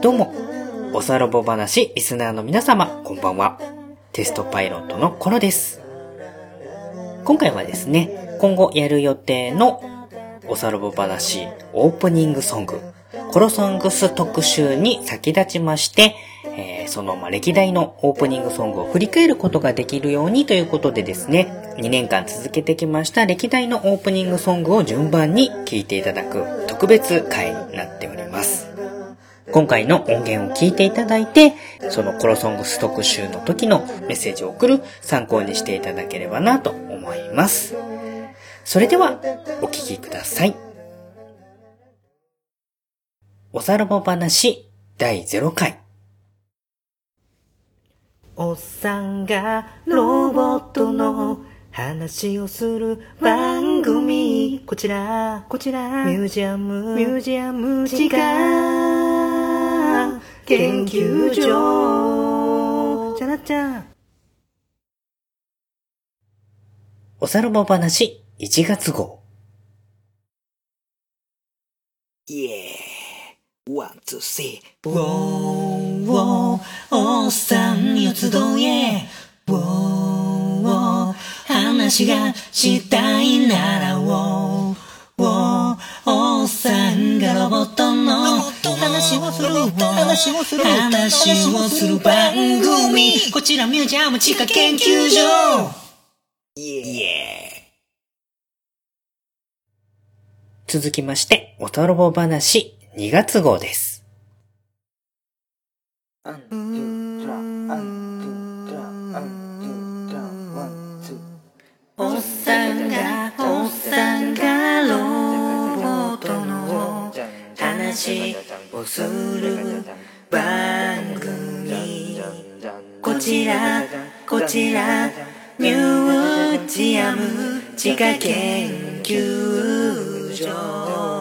どうも、おさろぼ話リスナーの皆様、こんばんは。テストパイロットのコロです。今回はですね、今後やる予定のおさろぼ話オープニングソング、コロソングス特集に先立ちまして、えーそのま歴代のオープニングソングを振り返ることができるようにということでですね、2年間続けてきました歴代のオープニングソングを順番に聴いていただく特別回になっております。今回の音源を聞いていただいて、そのコロソングス特集の時のメッセージを送る参考にしていただければなと思います。それでは、お聞きください。おさらば話第0回。おっさんがロボットの話をする番組。こちら、こちら、ミュージアム、ミュージアム時間研究所。じゃらちゃん。おさらば話1月号。イエー one、two、three。ウォー、ウォー、おっさんよ集え。ウォー、ウォー、話がしたいなら、ウォー、ウォー、おっさんがロボットの話をする、話をする、話をする番組。こちらミュージアム地下研究所。イエー続きまして、おたろぼ話2月号です。おっさんが、おっさんがロボットの話をする番組。こちら、こちら、ミュージアム地下研究所。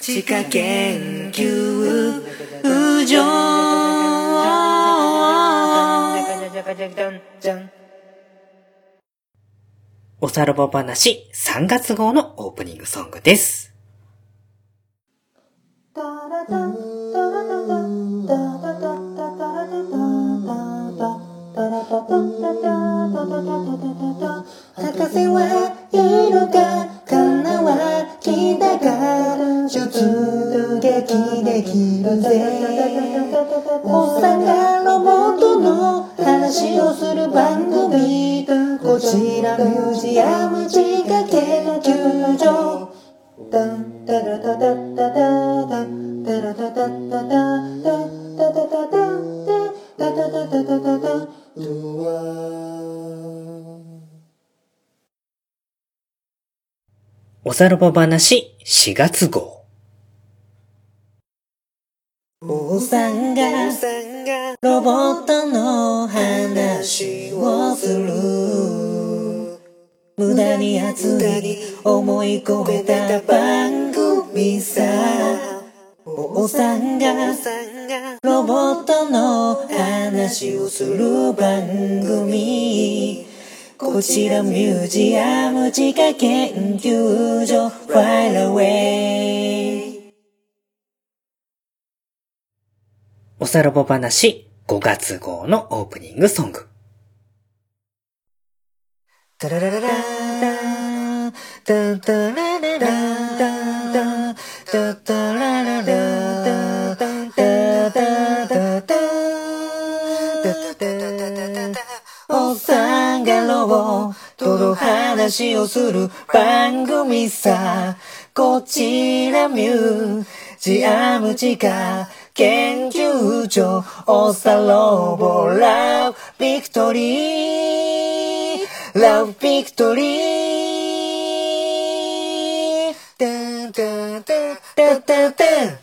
地下研究所。おさらば話3月号のオープニングソングです。博士はいるか花は来たから出撃できるぜ。おっさんがロボットの話をする番組こちらミュージアム地下研究所タンタラタタタタタンタラタタタタタタタタタタタタタタタタタタタドアおさらば話4月号。おっさんがロボットの話をする。無駄に熱い思い込めた番組さ。おっさんがロボットの話をする番組こちらミュージアム地下研究所。Fire Away おさらば話。5月号のオープニングソング。タララララータタラララータタラララータさんがロボットの話をする番組さこちらミュージアム地下研究所おっさロボラブビクトリーラブビクトリータンタンタンタンタン。タン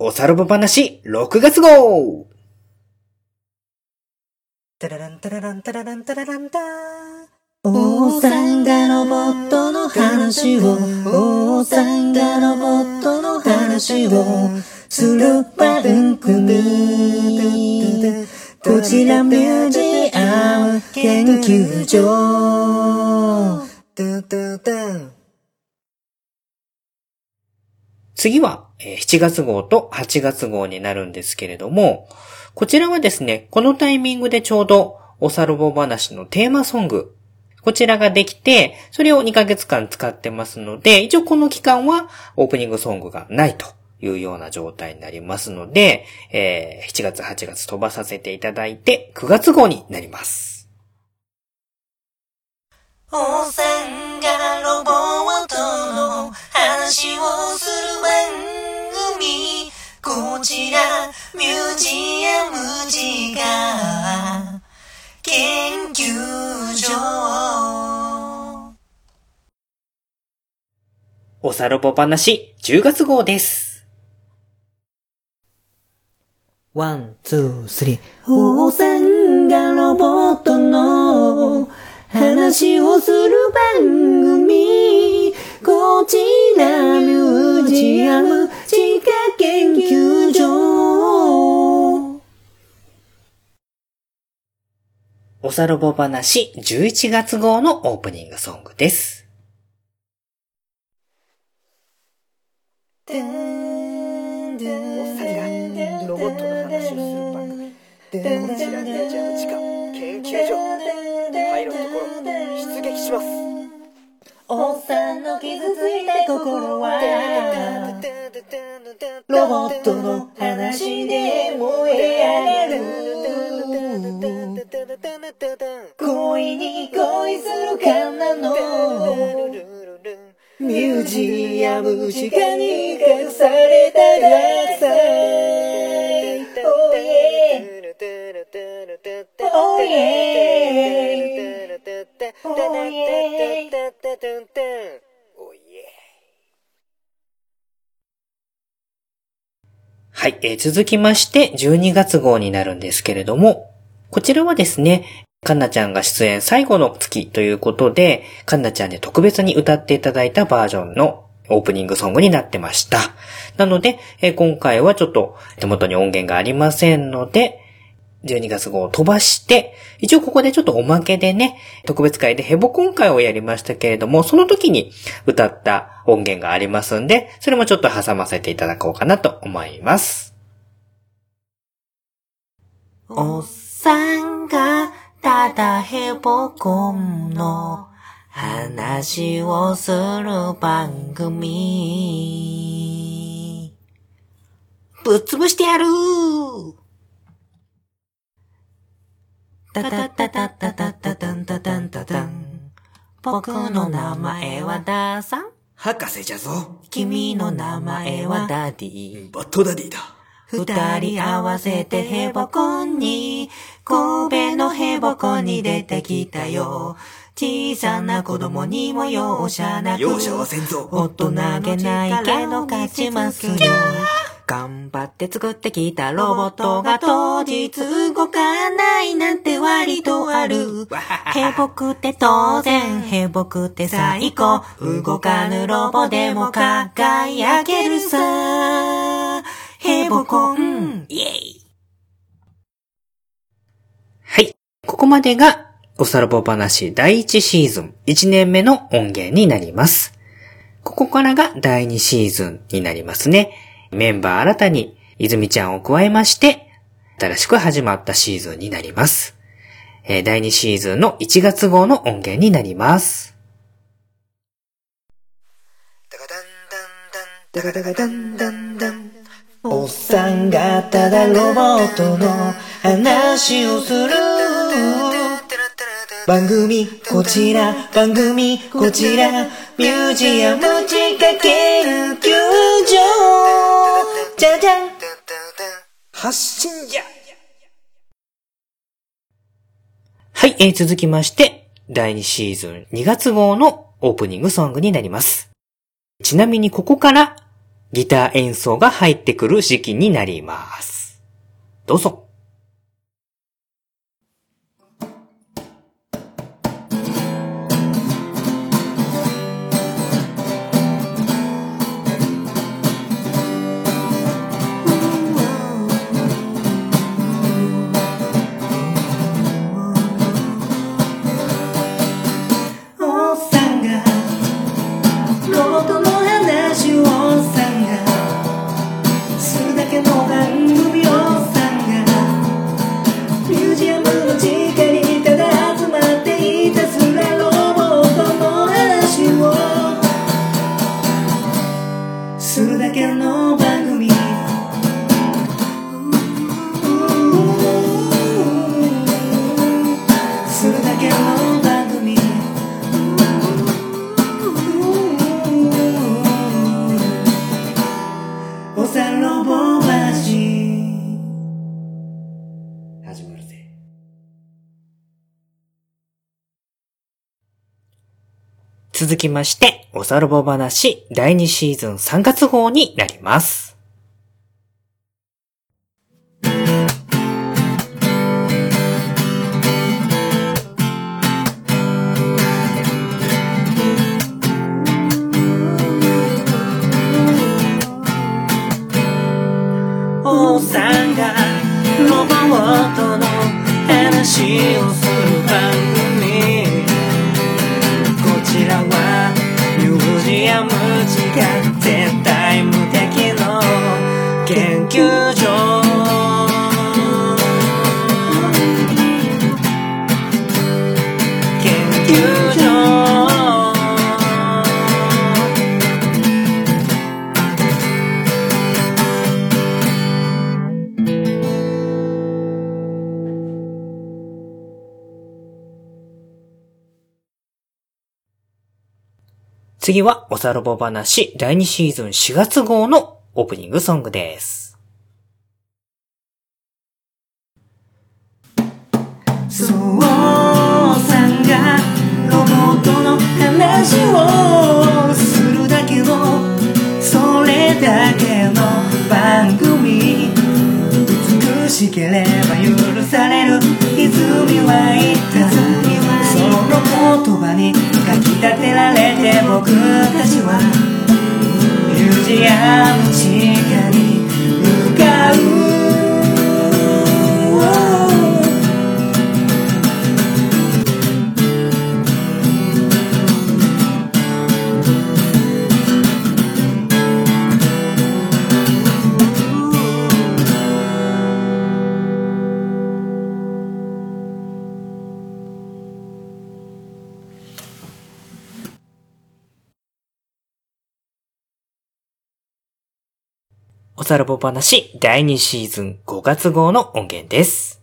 おさらば話6月号。タラランタラランタラランタラランタおっさんがロボットの話をおっさんがロボットの話をする番組こちらミュージアアム研究所。次は、えー7月号と8月号になるんですけれども、こちらはですね、このタイミングでちょうど、おさろぼ話のテーマソング、こちらができて、それを2ヶ月間使ってますので、一応この期間はオープニングソングがないというような状態になりますので、えー7月8月飛ばさせていただいて、9月号になります。おさんがロボットの話をするこちらミュージアム時間研究所おさろぼ話10月号です。ワン、 two、three。おさんがロボットの話をする番組。こちらミュージアム研究所。おさろぼ話11月号のオープニングソングです。おっさんがロボットの話をする番組こちらミュージアム地下研究所パイロットコロ出撃しますおっさんの傷ついた心はロボットの話で燃え上がる。恋に恋するかなの。ミュージアム地下に隠された学祭 Oh yeah Oh yeah Oh yeah はい、えー続きまして12月号になるんですけれども、こちらはですね、かんなちゃんが出演最後の月ということで、かんなちゃんで特別に歌っていただいたバージョンのオープニングソングになってました。なので、えー今回はちょっと手元に音源がありませんので、12月号を飛ばして、一応ここでちょっとおまけでね、特別会でヘボコン会をやりましたけれども、その時に歌った音源がありますんで、それもちょっと挟ませていただこうかなと思います。おっさんがただヘボコンの話をする番組。ぶっ潰してやるタタタタタタタタンタタンタタン。僕の名前はダーさん。博士じゃぞ君の名前はダディ。バッドダディだ二人合わせてヘボコンに、神戸のヘボコンに出てきたよ。小さな子供にも容赦なく、容赦はせんぞ大人げないけど勝ちますよ。頑張って作ってきたロボットが当日動かないなんて割とある。ヘボくて当然、ヘボくて最高。動かぬロボでも輝けるさ。ヘボコン、イェイはい。ここまでが、おさらぼ話第1シーズン1年目の音源になります。ここからが第2シーズンになりますね。メンバー新たに泉ちゃんを加えまして、新しく始まったシーズンになります。えー第2シーズンの1月号の音源になります。おっさんがただロボットの話をする番組こちら番組こちらミュージアム地下研究所じゃじゃん発信じゃはい、えー続きまして、第2シーズン2月号のオープニングソングになります。ちなみにここからギター演奏が入ってくる時期になります。どうぞ。事の話をさするだけの番組続きまして、おさろぼ話第2シーズン3月号になります。おさんがロボットの話をする番組次は、おさろぼ話第2シーズン4月号のオープニングソングです。そうさんがロボットの話をするだけのそれだけの番組。美しければ許される。泉は言ったその言葉にかき立てられて僕おさらぼ話第2シーズン5月号の音源です。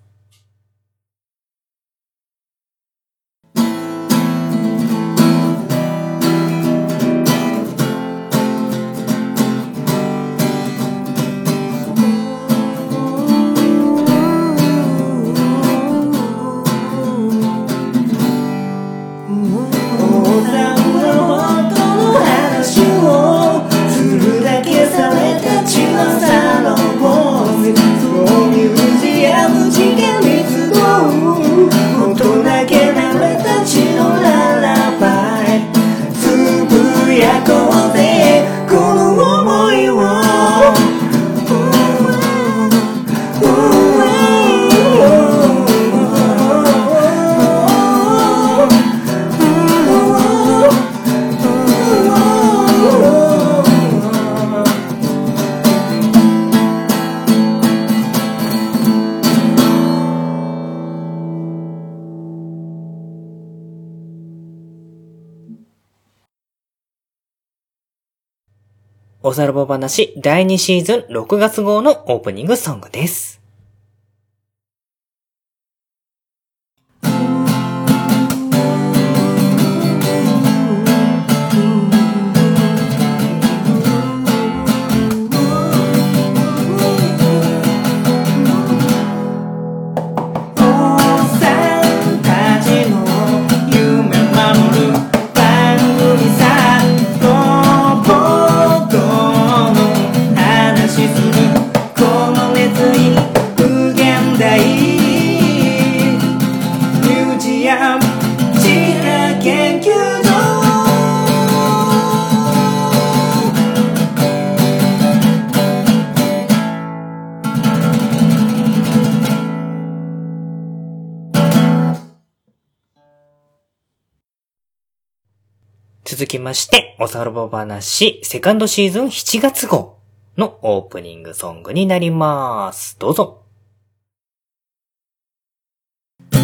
おさらぼ話第2シーズン6月号のオープニングソングです。続きまして、おさらぼ話セカンドシーズン7月号のオープニングソングになります。どうぞ。若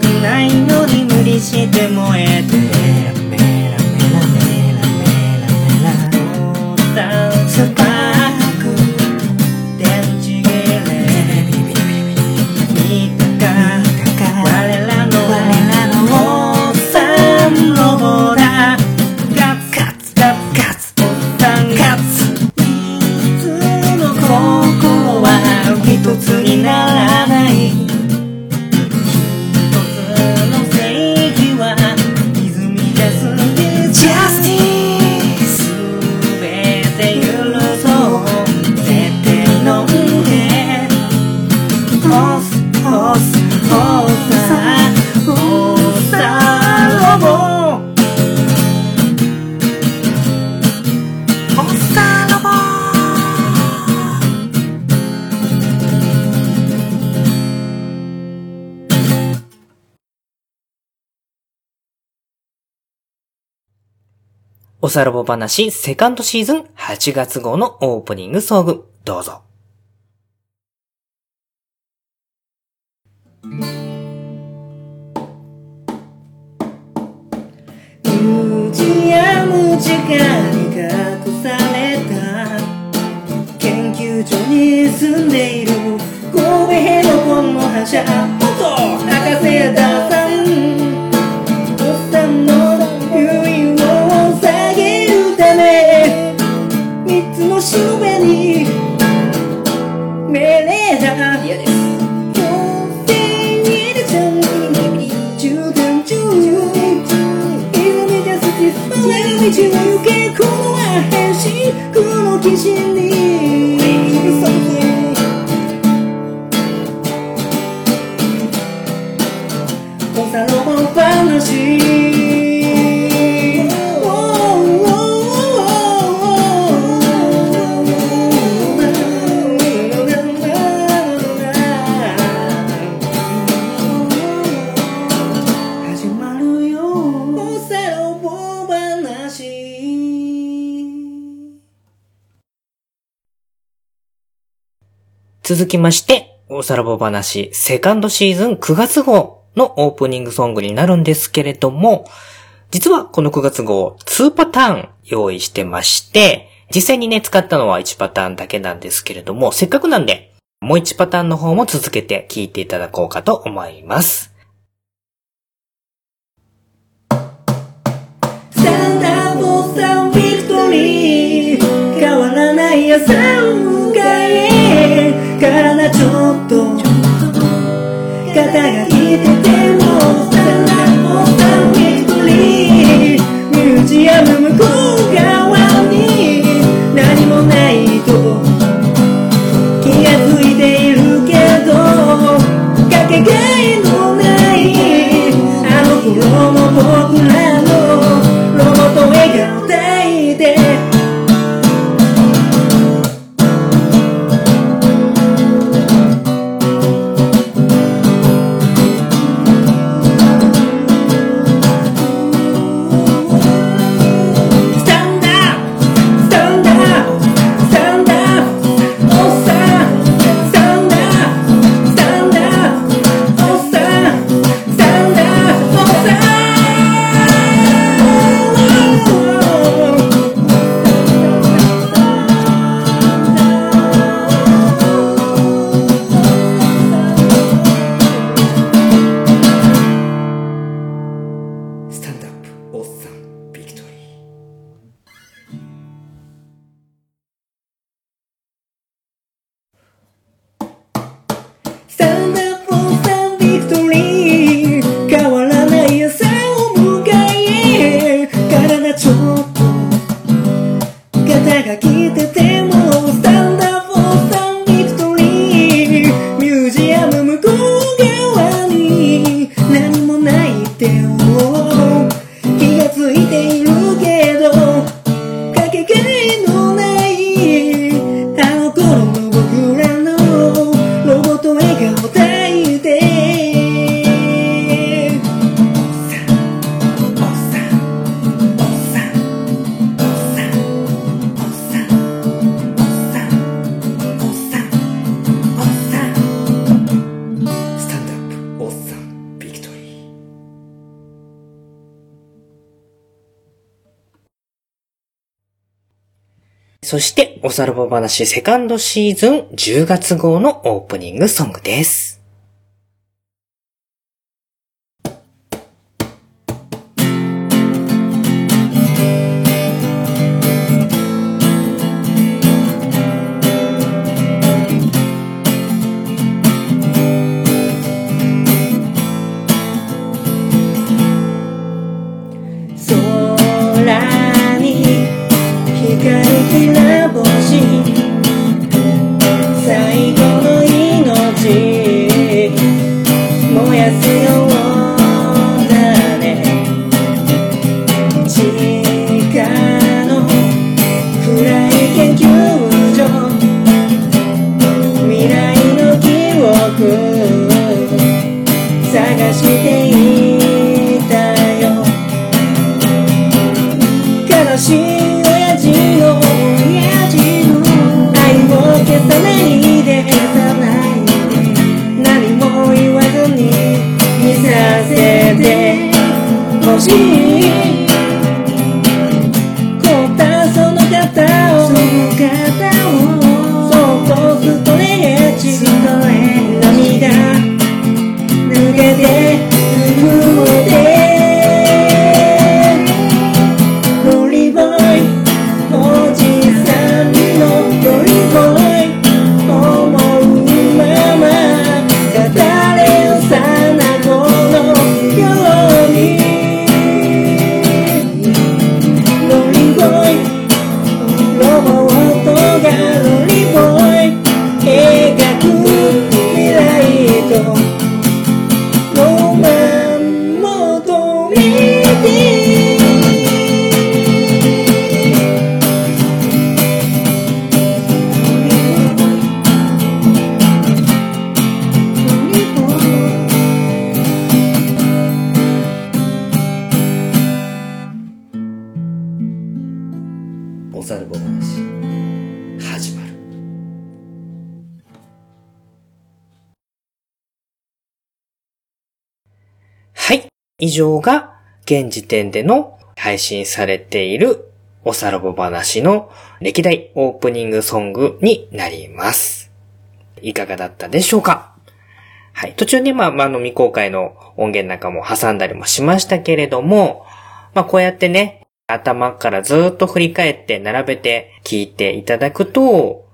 くないのに無理して燃えてさらぼ話セカンドシーズン8月号のオープニングソング、どうぞ。ミュージアム地下に隠された。研究所に住んでいる。神戸ヘロコンの覇者。道を行けこのは変身この騎士続きまして、おさらぼ話セカンドシーズン9月号のオープニングソングになるんですけれども、実はこの9月号2パターン用意してまして、実際にね、使ったのは1パターンだけなんですけれども、せっかくなんで、もう1パターンの方も続けて聞いていただこうかと思います。スタンダードサンビクトリー変わらない朝をからなそして、おさるぼ話セカンドシーズン10月号のオープニングソングです。以上が、現時点での配信されている、おさらぼ話の歴代オープニングソングになります。いかがだったでしょうか？はい。途中ね、まあ、ま、あの未公開の音源なんかも挟んだりもしましたけれども、まあ、こうやってね、頭からずっと振り返って並べて聞いていただくと、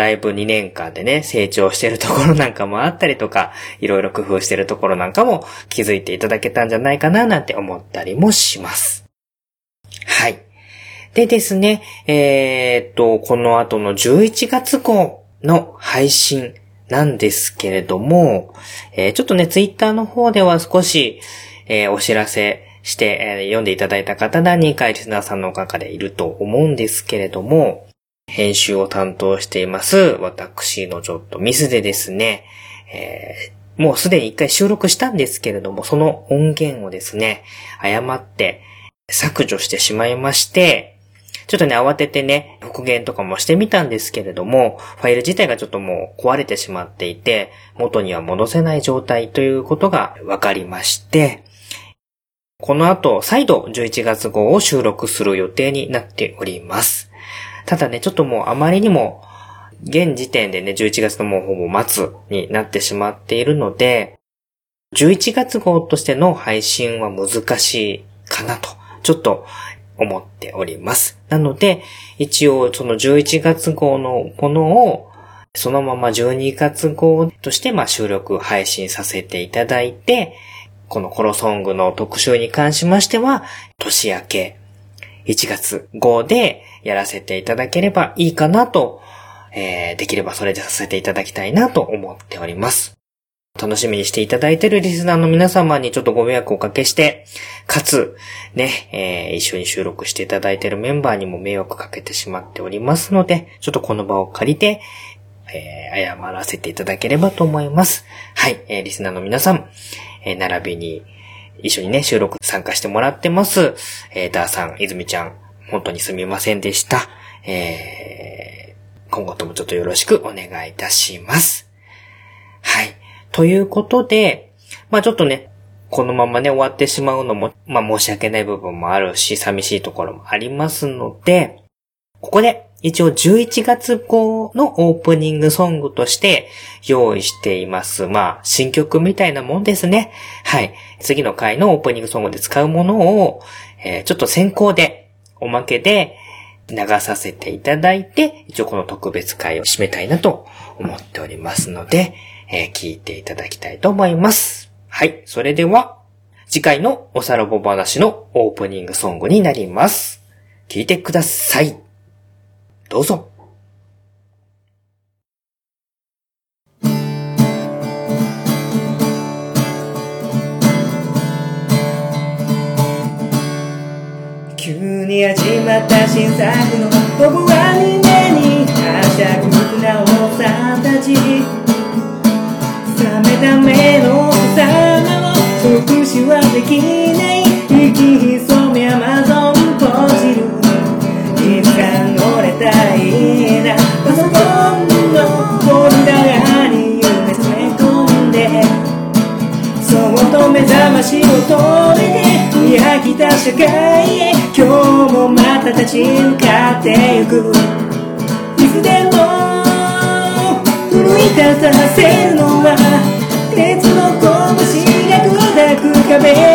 だいぶ2年間でね、成長してるところなんかもあったりとか、いろいろ工夫してるところなんかも気づいていただけたんじゃないかななんて思ったりもします。はい。でですね、えーっと、この後の11月号の配信なんですけれども、えーちょっとね、ツイッターの方では少し、えーお知らせして、え読んでいただいた方何人かリスナーさんの中でいると思うんですけれども、編集を担当しています、私のちょっとミスでですね、えーもうすでに一回収録したんですけれども、その音源をですね、誤って削除してしまいまして、ちょっとね、慌ててね、復元とかもしてみたんですけれども、ファイル自体がちょっともう壊れてしまっていて、元には戻せない状態ということが分かりまして、この後、再度11月号を収録する予定になっております。ただね、ちょっともうあまりにも、現時点でね、11月のもうほぼ末になってしまっているので、11月号としての配信は難しいかなと、ちょっと思っております。なので、一応その11月号のものを、そのまま12月号としてまあ収録配信させていただいて、このコロソングの特集に関しましては、年明け1月号でやらせていただければいいかなと、えーできればそれでさせていただきたいなと思っております。楽しみにしていただいているリスナーの皆様にちょっとご迷惑をおかけして、かつ、ね、えー一緒に収録していただいているメンバーにも迷惑かけてしまっておりますので、ちょっとこの場を借りて、えー謝らせていただければと思います。はい、えーリスナーの皆さん、えー並びに、一緒にね、収録参加してもらってます。えーダーさん、泉ちゃん、本当にすみませんでした。えー今後ともちょっとよろしくお願いいたします。はい。ということで、まあちょっとね、このままね、終わってしまうのも、まあ申し訳ない部分もあるし、寂しいところもありますので、ここで一応11月号のオープニングソングとして用意しています。まあ、新曲みたいなもんですね。はい。次の回のオープニングソングで使うものを、えーちょっと先行で、おまけで流させていただいて、一応この特別回を締めたいなと思っておりますので、えー聞いていただきたいと思います。はい。それでは、次回のおさらぼ話のオープニングソングになります。聞いてください。どうぞ。急に始まった新作の僕は胸にはしゃぐなおさんたち冷めた目の様を即死はできない息潜目覚ましを止めて見飽きた社会へ今日もまた立ち向かってゆく。いつでも奮い立たせるのは熱の拳が砕く壁。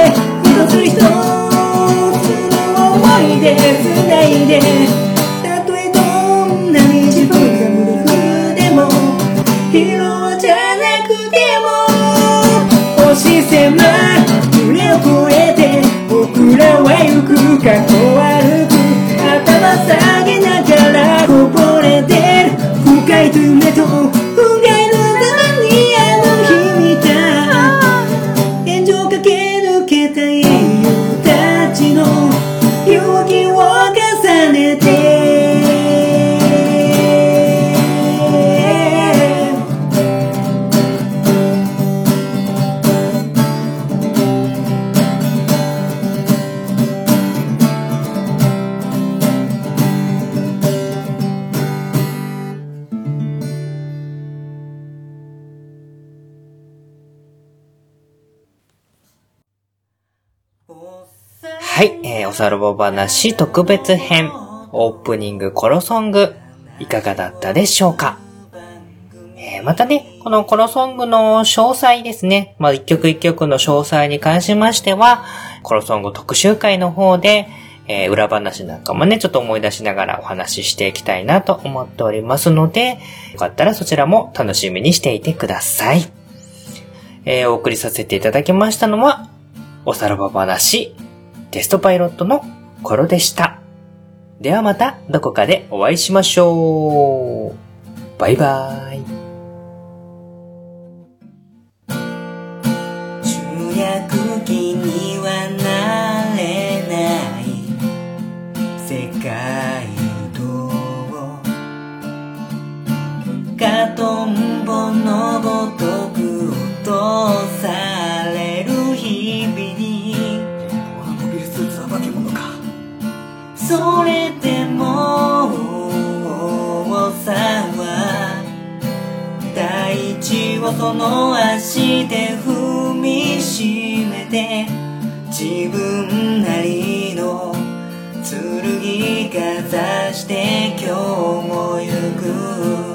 えー、おさらば話特別編、オープニングコロソング、いかがだったでしょうか？えー、またね、このコロソングの詳細ですね、まあ、一曲一曲の詳細に関しましては、コロソング特集会の方で、えー、裏話なんかもね、ちょっと思い出しながらお話ししていきたいなと思っておりますので、よかったらそちらも楽しみにしていてください。えー、お送りさせていただきましたのは、おさらば話、テストパイロットの頃でした。ではまたどこかでお会いしましょう。バイバーイ。主役機にはなれない世界とガトンボのごとく落とされそれでも重さは大地をその足で踏みしめて自分なりの剣かざして今日も行く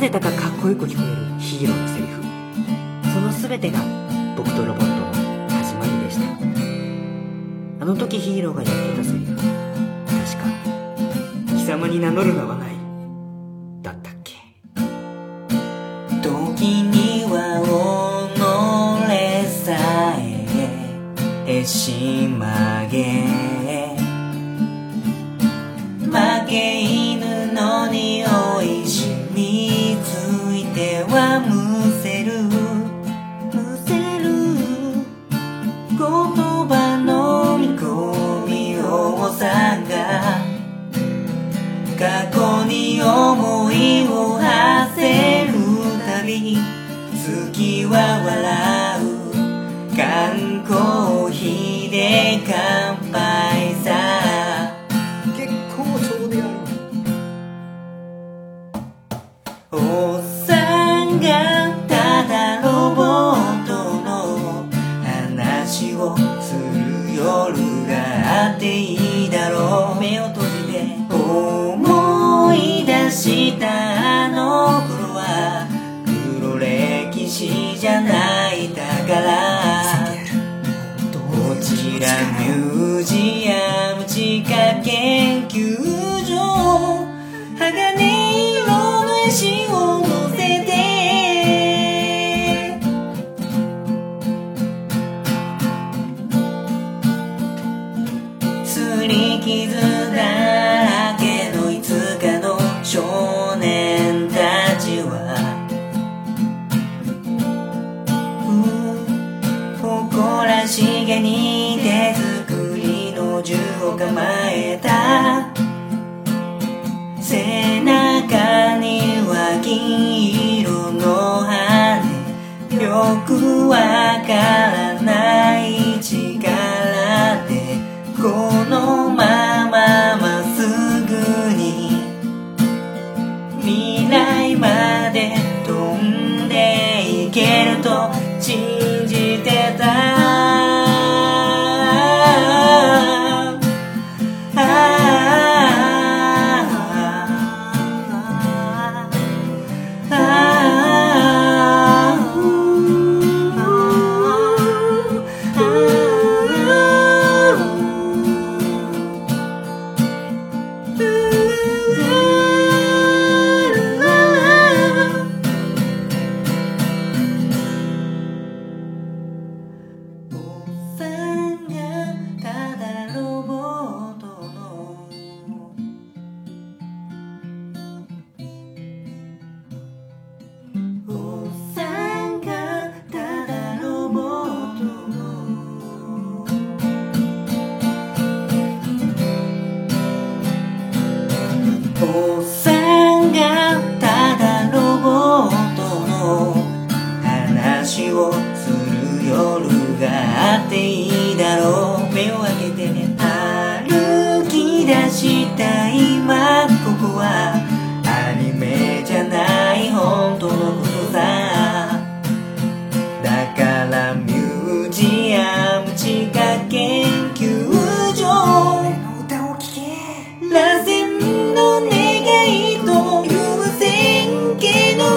ぜだかかっこよく聞こえるヒーローのセリフ。その全てが時は笑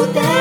形の